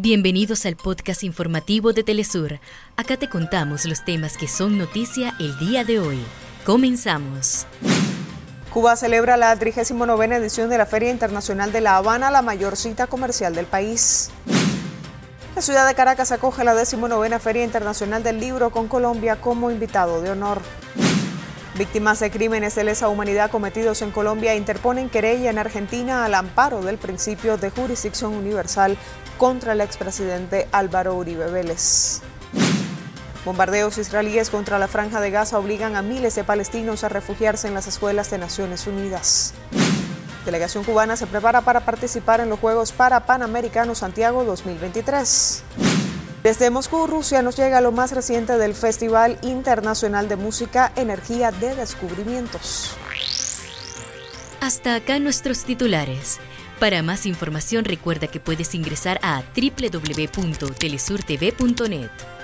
Bienvenidos al podcast informativo de Telesur. Acá te contamos los temas que son noticia el día de hoy. Comenzamos. Cuba celebra la 39 edición de la Feria Internacional de La Habana, la mayor cita comercial del país. La ciudad de Caracas acoge la 19 Feria Internacional del Libro con Colombia como invitado de honor. Víctimas de crímenes de lesa humanidad cometidos en Colombia interponen querella en Argentina al amparo del principio de jurisdicción universal contra el expresidente Álvaro Uribe Vélez. Bombardeos israelíes contra la franja de Gaza obligan a miles de palestinos a refugiarse en las escuelas de Naciones Unidas. Delegación cubana se prepara para participar en los Juegos para Panamericanos Santiago 2023. Desde Moscú, Rusia, nos llega lo más reciente del Festival Internacional de Música Energía de Descubrimientos. Hasta acá nuestros titulares. Para más información recuerda que puedes ingresar a www.telesurtv.net.